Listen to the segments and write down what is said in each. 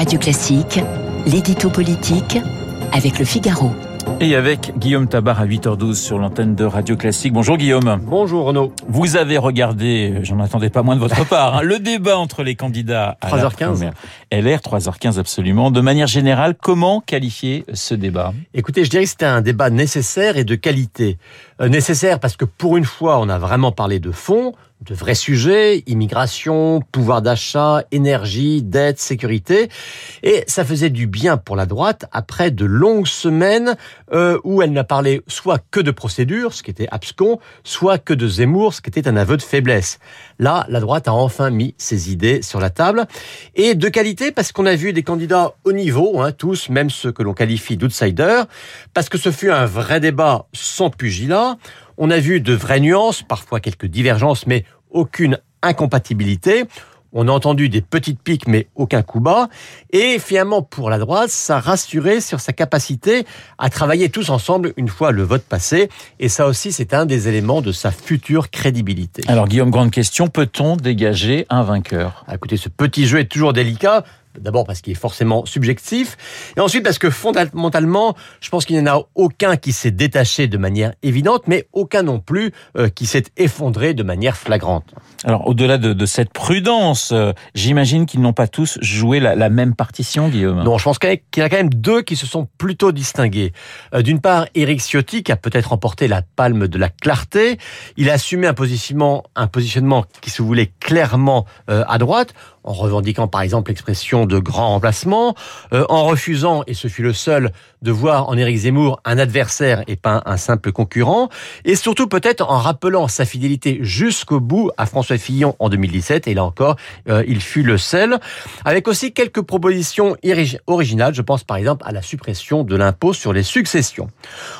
Radio Classique, l'édito politique avec le Figaro. Et avec Guillaume Tabar à 8h12 sur l'antenne de Radio Classique. Bonjour Guillaume. Bonjour Renaud. Vous avez regardé, j'en attendais pas moins de votre part, hein, le débat entre les candidats à 3h15. LR, 3h15 absolument. De manière générale, comment qualifier ce débat? Écoutez, je dirais que c'était un débat nécessaire et de qualité. Euh, nécessaire parce que pour une fois, on a vraiment parlé de fond, de vrais sujets, immigration, pouvoir d'achat, énergie, dette, sécurité. Et ça faisait du bien pour la droite après de longues semaines euh, où elle n'a parlé soit que de procédure, ce qui était abscon, soit que de Zemmour, ce qui était un aveu de faiblesse. Là, la droite a enfin mis ses idées sur la table. Et de qualité parce qu'on a vu des candidats au niveau, hein, tous, même ceux que l'on qualifie d'outsiders, parce que ce fut un vrai débat sans pugilat. On a vu de vraies nuances, parfois quelques divergences, mais aucune incompatibilité. On a entendu des petites piques, mais aucun coup bas. Et finalement, pour la droite, ça rassurait sur sa capacité à travailler tous ensemble une fois le vote passé. Et ça aussi, c'est un des éléments de sa future crédibilité. Alors Guillaume, grande question, peut-on dégager un vainqueur? Ah, Écoutez, ce petit jeu est toujours délicat. D'abord parce qu'il est forcément subjectif, et ensuite parce que fondamentalement, je pense qu'il n'y en a aucun qui s'est détaché de manière évidente, mais aucun non plus euh, qui s'est effondré de manière flagrante. Alors au-delà de, de, cette prudence, euh, j'imagine qu'ils n'ont pas tous joué la, la, même partition, Guillaume. Non, je pense qu'il y a quand même deux qui se sont plutôt distingués. Euh, D'une part, Éric Ciotti qui a peut-être remporté la palme de la clarté. Il a assumé un positionnement, un positionnement qui se voulait clairement à droite en revendiquant par exemple l'expression de grand remplacement, euh, en refusant, et ce fut le seul, de voir en Éric Zemmour un adversaire et pas un simple concurrent, et surtout peut-être en rappelant sa fidélité jusqu'au bout à François Fillon en 2017, et là encore, euh, il fut le seul, avec aussi quelques propositions originales, je pense par exemple à la suppression de l'impôt sur les successions.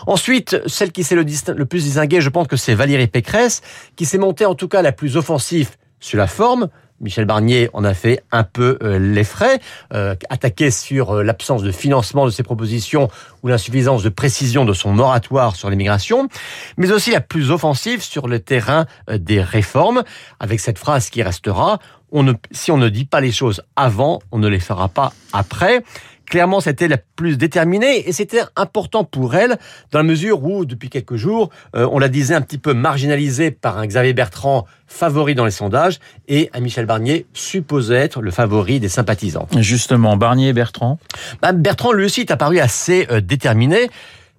Ensuite, celle qui s'est le, le plus distinguée, je pense que c'est Valérie Pécresse, qui s'est montée en tout cas la plus offensive sur la forme, Michel Barnier en a fait un peu euh, les frais, euh, attaqué sur euh, l'absence de financement de ses propositions ou l'insuffisance de précision de son moratoire sur l'immigration, mais aussi la plus offensive sur le terrain des réformes, avec cette phrase qui restera on ne, si on ne dit pas les choses avant, on ne les fera pas après. Clairement, c'était la plus déterminée et c'était important pour elle dans la mesure où, depuis quelques jours, euh, on la disait un petit peu marginalisée par un Xavier Bertrand favori dans les sondages et un Michel Barnier supposé être le favori des sympathisants. Justement, Barnier et Bertrand? Bah, Bertrand, lui aussi, est apparu assez euh, déterminé.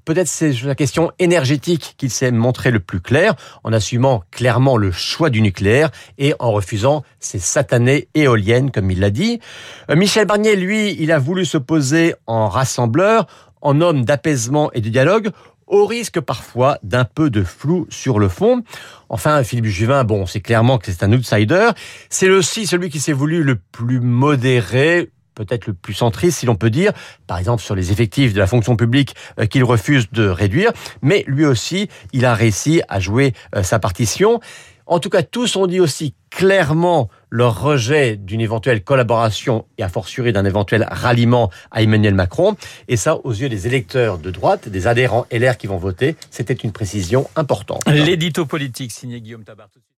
Peut-être c'est la question énergétique qu'il s'est montré le plus clair, en assumant clairement le choix du nucléaire et en refusant ces satanées éoliennes, comme il l'a dit. Euh, Michel Barnier, lui, il a voulu se poser en rassembleur, en homme d'apaisement et de dialogue, au risque parfois d'un peu de flou sur le fond. Enfin, Philippe Juvin, bon, c'est clairement que c'est un outsider. C'est aussi celui qui s'est voulu le plus modéré, peut-être le plus centriste, si l'on peut dire, par exemple sur les effectifs de la fonction publique euh, qu'il refuse de réduire, mais lui aussi, il a réussi à jouer euh, sa partition. En tout cas, tous ont dit aussi clairement leur rejet d'une éventuelle collaboration et a fortiori d'un éventuel ralliement à Emmanuel Macron. Et ça, aux yeux des électeurs de droite, des adhérents LR qui vont voter, c'était une précision importante. L'édito politique signé Guillaume Tabar.